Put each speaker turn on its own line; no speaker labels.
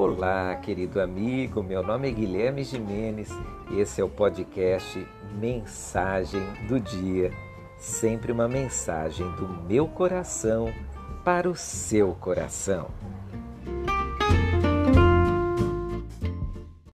Olá, querido amigo. Meu nome é Guilherme Jimenez e esse é o podcast Mensagem do Dia. Sempre uma mensagem do meu coração para o seu coração.